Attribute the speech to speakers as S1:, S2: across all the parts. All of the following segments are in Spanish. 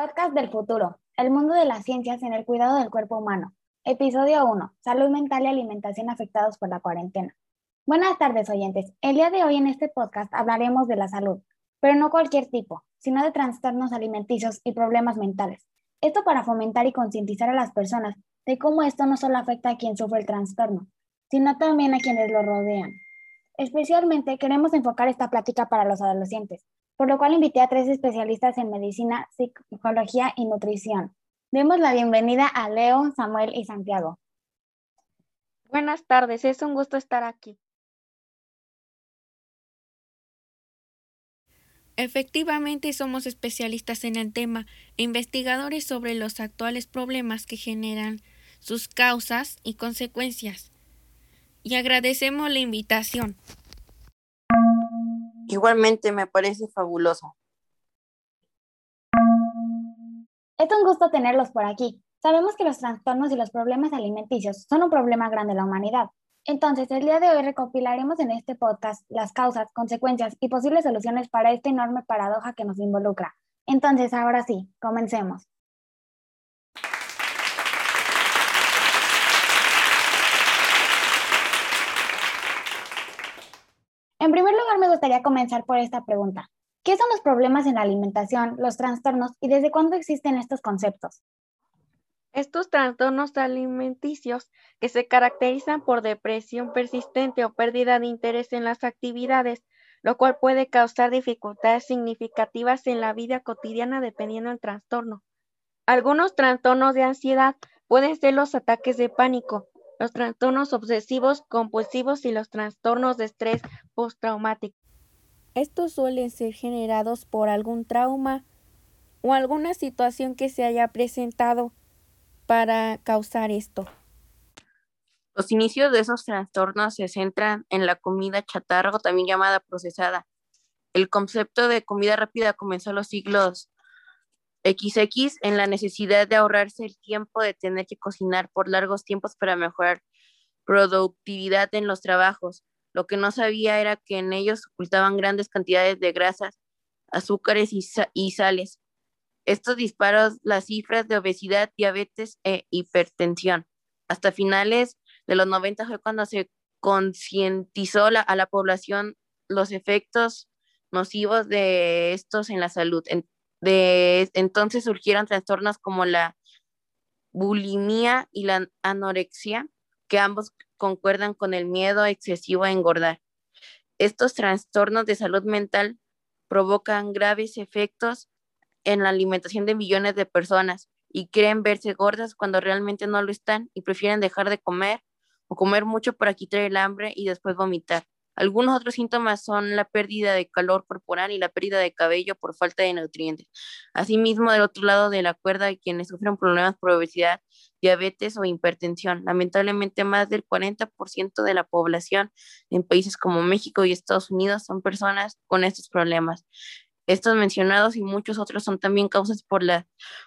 S1: Podcast del futuro, el mundo de las ciencias en el cuidado del cuerpo humano. Episodio 1, salud mental y alimentación afectados por la cuarentena. Buenas tardes oyentes, el día de hoy en este podcast hablaremos de la salud, pero no cualquier tipo, sino de trastornos alimenticios y problemas mentales. Esto para fomentar y concientizar a las personas de cómo esto no solo afecta a quien sufre el trastorno, sino también a quienes lo rodean. Especialmente queremos enfocar esta plática para los adolescentes, por lo cual invité a tres especialistas en medicina, psicología y nutrición. Demos la bienvenida a Leo, Samuel y Santiago.
S2: Buenas tardes, es un gusto estar aquí.
S3: Efectivamente, somos especialistas en el tema e investigadores sobre los actuales problemas que generan sus causas y consecuencias. Y agradecemos la invitación.
S4: Igualmente me parece fabuloso.
S1: Es un gusto tenerlos por aquí. Sabemos que los trastornos y los problemas alimenticios son un problema grande en la humanidad. Entonces, el día de hoy recopilaremos en este podcast las causas, consecuencias y posibles soluciones para esta enorme paradoja que nos involucra. Entonces, ahora sí, comencemos. En primer lugar, me gustaría comenzar por esta pregunta. ¿Qué son los problemas en la alimentación, los trastornos y desde cuándo existen estos conceptos?
S2: Estos trastornos alimenticios que se caracterizan por depresión persistente o pérdida de interés en las actividades, lo cual puede causar dificultades significativas en la vida cotidiana dependiendo del trastorno. Algunos trastornos de ansiedad pueden ser los ataques de pánico, los trastornos obsesivos compulsivos y los trastornos de estrés postraumático.
S3: Estos suelen ser generados por algún trauma o alguna situación que se haya presentado para causar esto.
S4: Los inicios de esos trastornos se centran en la comida chatarra, también llamada procesada. El concepto de comida rápida comenzó en los siglos XX en la necesidad de ahorrarse el tiempo de tener que cocinar por largos tiempos para mejorar productividad en los trabajos. Lo que no sabía era que en ellos ocultaban grandes cantidades de grasas, azúcares y, sales. Estos disparos las cifras de obesidad, diabetes e hipertensión. Hasta finales de los 90 fue cuando se concientizó a la población los efectos nocivos de estos en la salud. De entonces surgieron trastornos como la bulimia y la anorexia, que ambos concuerdan con el miedo excesivo a engordar. Estos trastornos de salud mental provocan graves efectos en la alimentación de millones de personas y creen verse gordas cuando realmente no lo están y prefieren dejar de comer o comer mucho para quitar el hambre y después vomitar. Algunos otros síntomas son la pérdida de calor corporal y la pérdida de cabello por falta de nutrientes. Asimismo, del otro lado de la cuerda hay quienes sufren problemas por obesidad, diabetes o hipertensión. Lamentablemente, más del 40% de la población en países como México y Estados Unidos son personas con estos problemas. Estos mencionados y muchos otros son también causas por,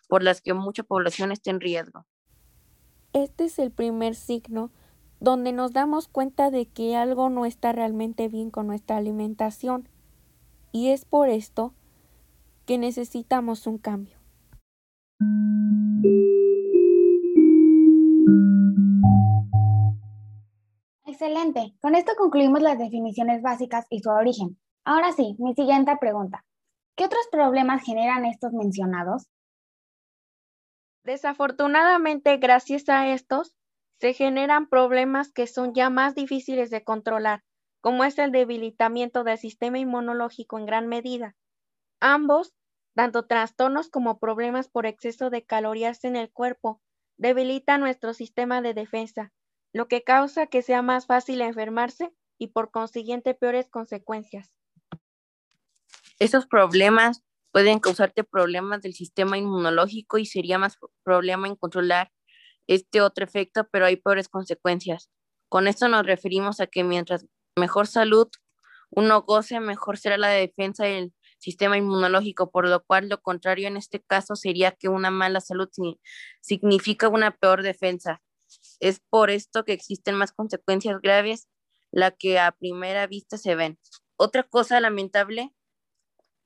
S4: por las que mucha población está en riesgo.
S3: Este es el primer signo donde nos damos cuenta de que algo no está realmente bien con nuestra alimentación y es por esto que necesitamos un cambio.
S1: Excelente. Con esto concluimos las definiciones básicas y su origen. Ahora sí, mi siguiente pregunta. ¿Qué otros problemas generan estos mencionados?
S2: Desafortunadamente, gracias a estos, se generan problemas que son ya más difíciles de controlar, como es el debilitamiento del sistema inmunológico en gran medida. Ambos, tanto trastornos como problemas por exceso de calorías en el cuerpo, debilitan nuestro sistema de defensa, lo que causa que sea más fácil enfermarse y por consiguiente peores consecuencias.
S4: Esos problemas pueden causarte problemas del sistema inmunológico y sería más problema en controlar este otro efecto, pero hay peores consecuencias. Con esto nos referimos a que mientras mejor salud uno goce, mejor será la defensa del sistema inmunológico, por lo cual lo contrario en este caso sería que una mala salud significa una peor defensa. Es por esto que existen más consecuencias graves, la que a primera vista se ven. Otra cosa lamentable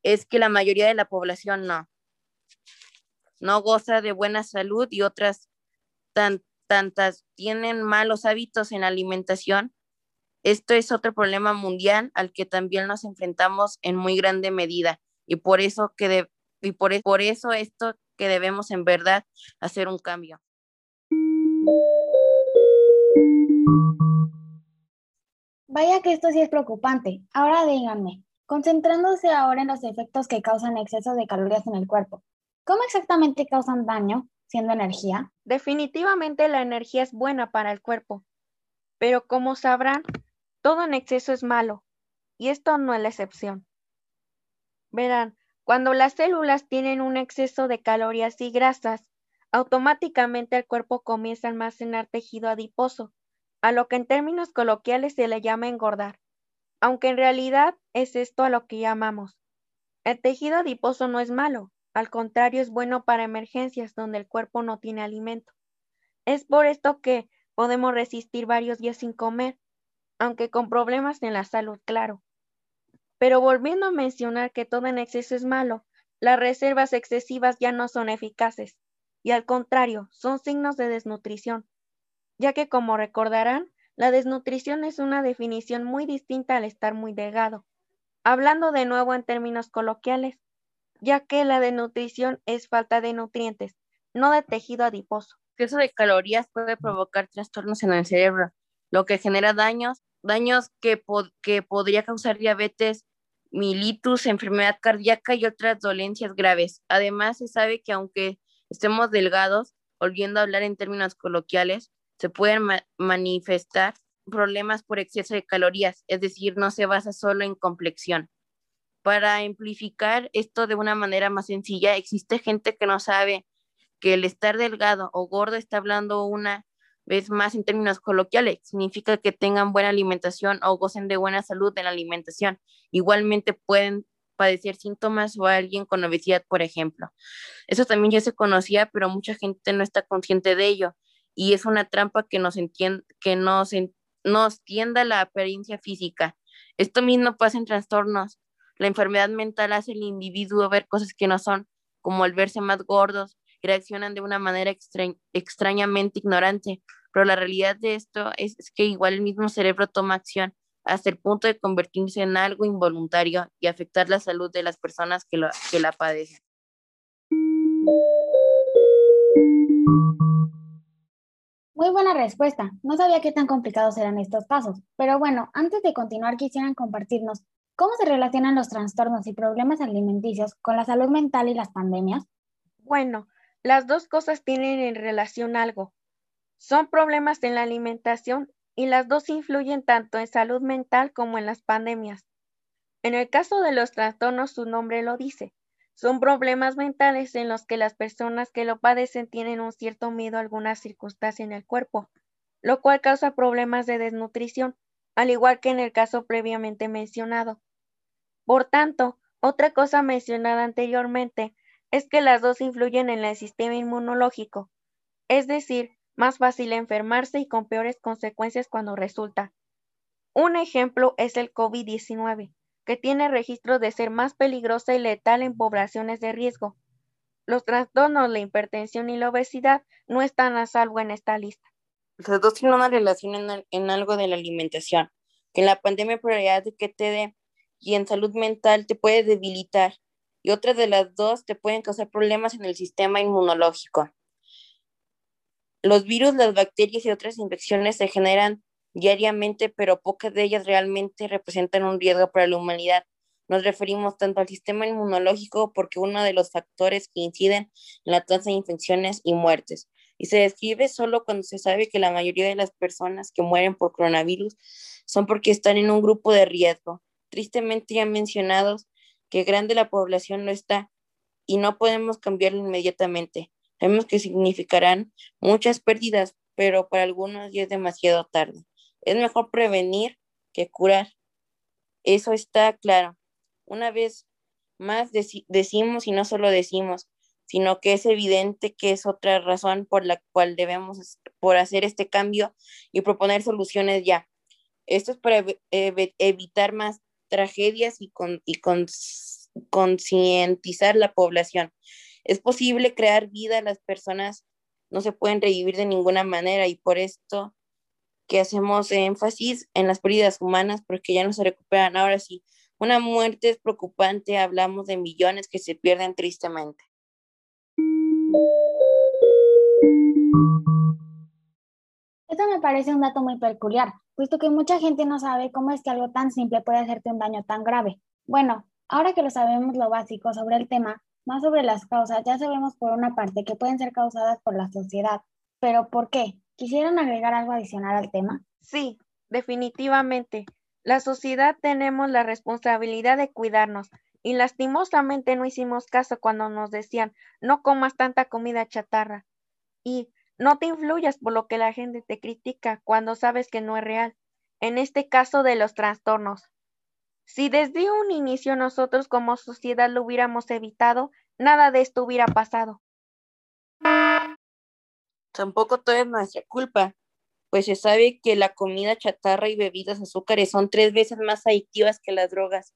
S4: es que la mayoría de la población no. no goza de buena salud y otras tantas tienen malos hábitos en alimentación, esto es otro problema mundial al que también nos enfrentamos en muy grande medida y por eso que y por, e, por eso esto que debemos en verdad hacer un cambio.
S1: Vaya que esto sí es preocupante. Ahora díganme, concentrándose ahora en los efectos que causan exceso de calorías en el cuerpo, ¿cómo exactamente causan daño siendo energía?
S2: Definitivamente la energía es buena para el cuerpo, pero como sabrán, todo en exceso es malo, y esto no es la excepción. Verán, cuando las células tienen un exceso de calorías y grasas, automáticamente el cuerpo comienza a almacenar tejido adiposo, a lo que en términos coloquiales se le llama engordar, aunque en realidad es esto a lo que llamamos. El tejido adiposo no es malo, al contrario es bueno para emergencias donde el cuerpo no tiene alimento. Es por esto que podemos resistir varios días sin comer, aunque con problemas en la salud, claro. Pero volviendo a mencionar que todo en exceso es malo, las reservas excesivas ya no son eficaces, y al contrario, son signos de desnutrición, ya que como recordarán, la desnutrición es una definición muy distinta al estar muy delgado. Hablando de nuevo en términos coloquiales, ya que la desnutrición es falta de nutrientes, no de tejido adiposo.
S4: Exceso de calorías puede provocar trastornos en el cerebro, lo que genera daños daños que, que podría causar diabetes, militus, enfermedad cardíaca y otras dolencias graves. Además, se sabe que aunque estemos delgados, volviendo a hablar en términos coloquiales, se pueden manifestar problemas por exceso de calorías, es decir, no se basa solo en complexión. Para amplificar esto de una manera más sencilla, existe gente que no sabe que el estar delgado o gordo está hablando una es más en términos coloquiales, significa que tengan buena alimentación o gocen de buena salud en la alimentación. Igualmente pueden padecer síntomas o alguien con obesidad, por ejemplo. Eso también ya se conocía, pero mucha gente no está consciente de ello y es una trampa que nos entiende, que nos, nos tienda la apariencia física. Esto mismo pasa en trastornos. La enfermedad mental hace al individuo ver cosas que no son, como el verse más gordos, reaccionan de una manera extrañamente ignorante, pero la realidad de esto es, que igual el mismo cerebro toma acción hasta el punto de convertirse en algo involuntario y afectar la salud de las personas que, que la padecen.
S1: Muy buena respuesta. No sabía qué tan complicados eran estos casos. Pero bueno, antes de continuar, quisieran compartirnos cómo se relacionan los trastornos y problemas alimenticios con la salud mental y las pandemias.
S2: Bueno, las dos cosas tienen en relación algo. Son problemas en la alimentación y las dos influyen tanto en salud mental como en las pandemias. En el caso de los trastornos, su nombre lo dice. Son problemas mentales en los que las personas que lo padecen tienen un cierto miedo a alguna circunstancia en el cuerpo, lo cual causa problemas de desnutrición, al igual que en el caso previamente mencionado. Por tanto, otra cosa mencionada anteriormente es que las dos influyen en el sistema inmunológico, es decir, más fácil enfermarse y con peores consecuencias cuando resulta. Un ejemplo es el COVID-19, que tiene registro de ser más peligrosa y letal en poblaciones de riesgo. Los trastornos, la hipertensión y la obesidad no están a salvo en esta lista.
S4: Las dos tienen una relación en, algo de la alimentación, que en la pandemia probabilidad de que te dé y en salud mental te puede debilitar y otra de las dos te pueden causar problemas en el sistema inmunológico. Los virus, las bacterias y otras infecciones se generan diariamente, pero pocas de ellas realmente representan un riesgo para la humanidad. Nos referimos tanto al sistema inmunológico porque uno de los factores que inciden en la tasa de infecciones y muertes. Y se describe solo cuando se sabe que la mayoría de las personas que mueren por coronavirus son porque están en un grupo de riesgo. Tristemente ya mencionados, que grande la población no está y no podemos cambiarlo inmediatamente. Sabemos que significarán muchas pérdidas, pero para algunos ya es demasiado tarde. Es mejor prevenir que curar. Eso está claro. Una vez más decimos y no solo decimos, sino que es evidente que es otra razón por la cual debemos por hacer este cambio y proponer soluciones ya. Esto es para evitar más tragedias y, con, y con, concientizar la población. es posible crear vida, las personas no se pueden revivir de ninguna manera y por esto que hacemos énfasis en las pérdidas humanas porque ya no se recuperan. Ahora sí, una muerte es preocupante, hablamos de millones que se pierden tristemente.
S1: Esto me parece un dato muy peculiar, puesto que mucha gente no sabe cómo es que algo tan simple puede hacerte un daño tan grave. Bueno, ahora que lo sabemos lo básico sobre el tema, más sobre las causas, ya sabemos por una parte que pueden ser causadas por la sociedad, pero ¿por qué? ¿Quisieran agregar algo adicional al tema?
S2: Sí, definitivamente. La sociedad tenemos la responsabilidad de cuidarnos y lastimosamente no hicimos caso cuando nos decían no comas tanta comida chatarra y no te influyas por lo que la gente te critica cuando sabes que no es real. En este caso de los trastornos. Si desde un inicio nosotros como sociedad lo hubiéramos evitado, nada de esto hubiera pasado.
S4: Tampoco todo es nuestra culpa, pues se sabe que la comida chatarra y bebidas azúcares son tres veces más adictivas que las drogas.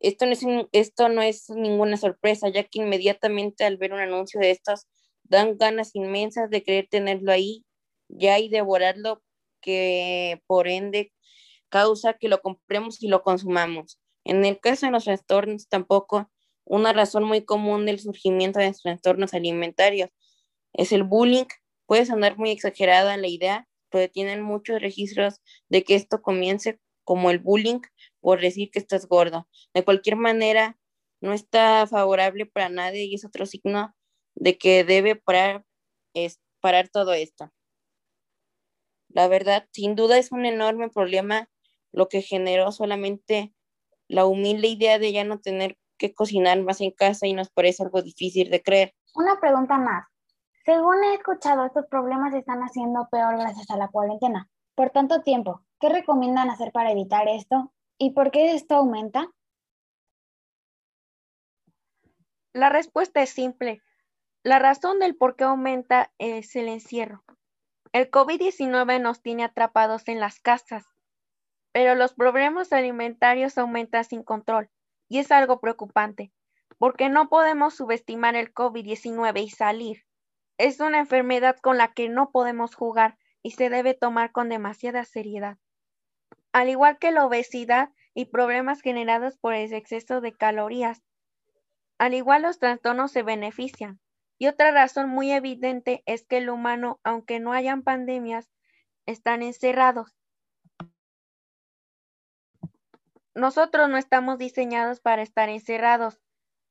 S4: Esto no, es, esto no es ninguna sorpresa, ya que inmediatamente al ver un anuncio de estos dan ganas inmensas de querer tenerlo ahí ya y devorarlo que por ende causa que lo compremos y lo consumamos. En el caso de los trastornos, tampoco una razón muy común del surgimiento de trastornos alimentarios es el bullying. Puede sonar muy exagerada la idea, pero tienen muchos registros de que esto comience como el bullying por decir que estás gordo. De cualquier manera, no está favorable para nadie y es otro signo de que debe parar, es, parar todo esto. La verdad, sin duda es un enorme problema lo que generó solamente la humilde idea de ya no tener que cocinar más en casa y nos parece algo difícil de creer.
S1: Una pregunta más. Según he escuchado, estos problemas se están haciendo peor gracias a la cuarentena. Por tanto tiempo, ¿qué recomiendan hacer para evitar esto? ¿Y por qué esto aumenta?
S2: La respuesta es simple. La razón del por qué aumenta es el encierro. El COVID-19 nos tiene atrapados en las casas, pero los problemas alimentarios aumentan sin control y es algo preocupante, porque no podemos subestimar el COVID-19 y salir. Es una enfermedad con la que no podemos jugar y se debe tomar con demasiada seriedad. Al igual que la obesidad y problemas generados por el exceso de calorías, al igual los trastornos se benefician, y otra razón muy evidente es que el humano, aunque no hayan pandemias, están encerrados. Nosotros no estamos diseñados para estar encerrados.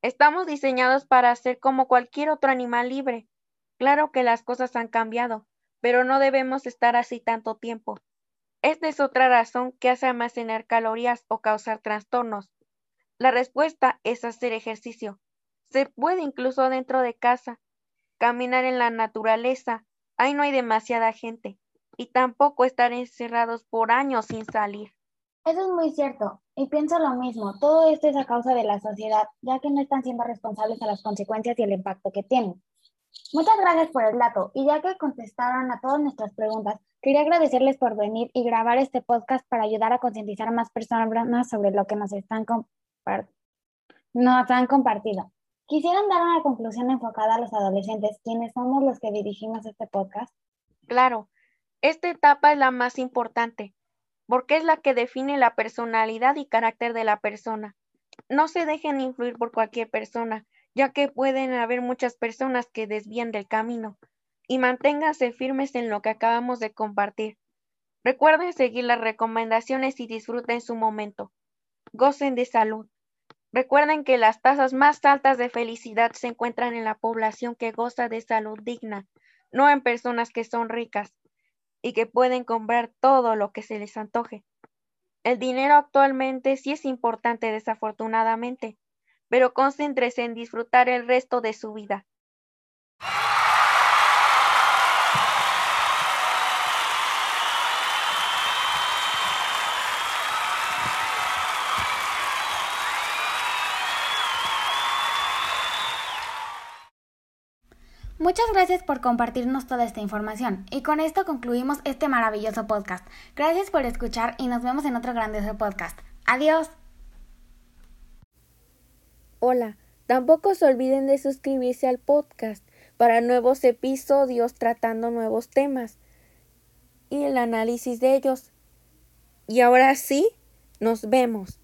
S2: Estamos diseñados para ser como cualquier otro animal libre. Claro que las cosas han cambiado, pero no debemos estar así tanto tiempo. Esta es otra razón que hace almacenar calorías o causar trastornos. La respuesta es hacer ejercicio. Se puede incluso dentro de casa, caminar en la naturaleza. Ahí no hay demasiada gente. Y tampoco estar encerrados por años sin salir.
S1: Eso es muy cierto. Y pienso lo mismo. Todo esto es a causa de la sociedad, ya que no están siendo responsables a las consecuencias y el impacto que tienen. Muchas gracias por el dato. Y ya que contestaron a todas nuestras preguntas, quería agradecerles por venir y grabar este podcast para ayudar a concientizar a más personas sobre lo que nos están nos han compartido. ¿Quisieran dar una conclusión enfocada a los adolescentes, quienes somos los que dirigimos este podcast?
S2: Claro, esta etapa es la más importante, porque es la que define la personalidad y carácter de la persona. No se dejen influir por cualquier persona, ya que pueden haber muchas personas que desvían del camino, y manténganse firmes en lo que acabamos de compartir. Recuerden seguir las recomendaciones y disfruten su momento. Gocen de salud. Recuerden que las tasas más altas de felicidad se encuentran en la población que goza de salud digna, no en personas que son ricas y que pueden comprar todo lo que se les antoje. El dinero actualmente sí es importante desafortunadamente, pero concéntrese en disfrutar el resto de su vida.
S1: Muchas gracias por compartirnos toda esta información y con esto concluimos este maravilloso podcast. Gracias por escuchar y nos vemos en otro grandioso podcast. Adiós.
S2: Hola, tampoco se olviden de suscribirse al podcast para nuevos episodios tratando nuevos temas y el análisis de ellos. Y ahora sí, nos vemos.